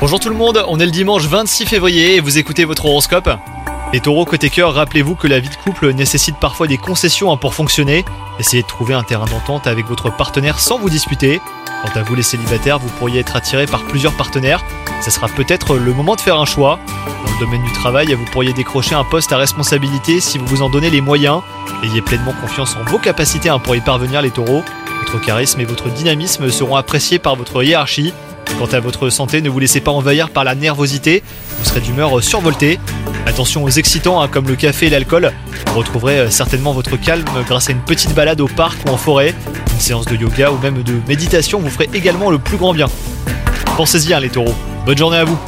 Bonjour tout le monde, on est le dimanche 26 février et vous écoutez votre horoscope. Les taureaux côté cœur, rappelez-vous que la vie de couple nécessite parfois des concessions hein, pour fonctionner. Essayez de trouver un terrain d'entente avec votre partenaire sans vous disputer. Quant à vous les célibataires, vous pourriez être attiré par plusieurs partenaires. Ce sera peut-être le moment de faire un choix. Dans le domaine du travail, vous pourriez décrocher un poste à responsabilité si vous vous en donnez les moyens. Ayez pleinement confiance en vos capacités hein, pour y parvenir les taureaux. Votre charisme et votre dynamisme seront appréciés par votre hiérarchie. Quant à votre santé, ne vous laissez pas envahir par la nervosité, vous serez d'humeur survoltée. Attention aux excitants hein, comme le café et l'alcool, vous retrouverez euh, certainement votre calme grâce à une petite balade au parc ou en forêt. Une séance de yoga ou même de méditation vous ferait également le plus grand bien. Pensez-y hein, les taureaux, bonne journée à vous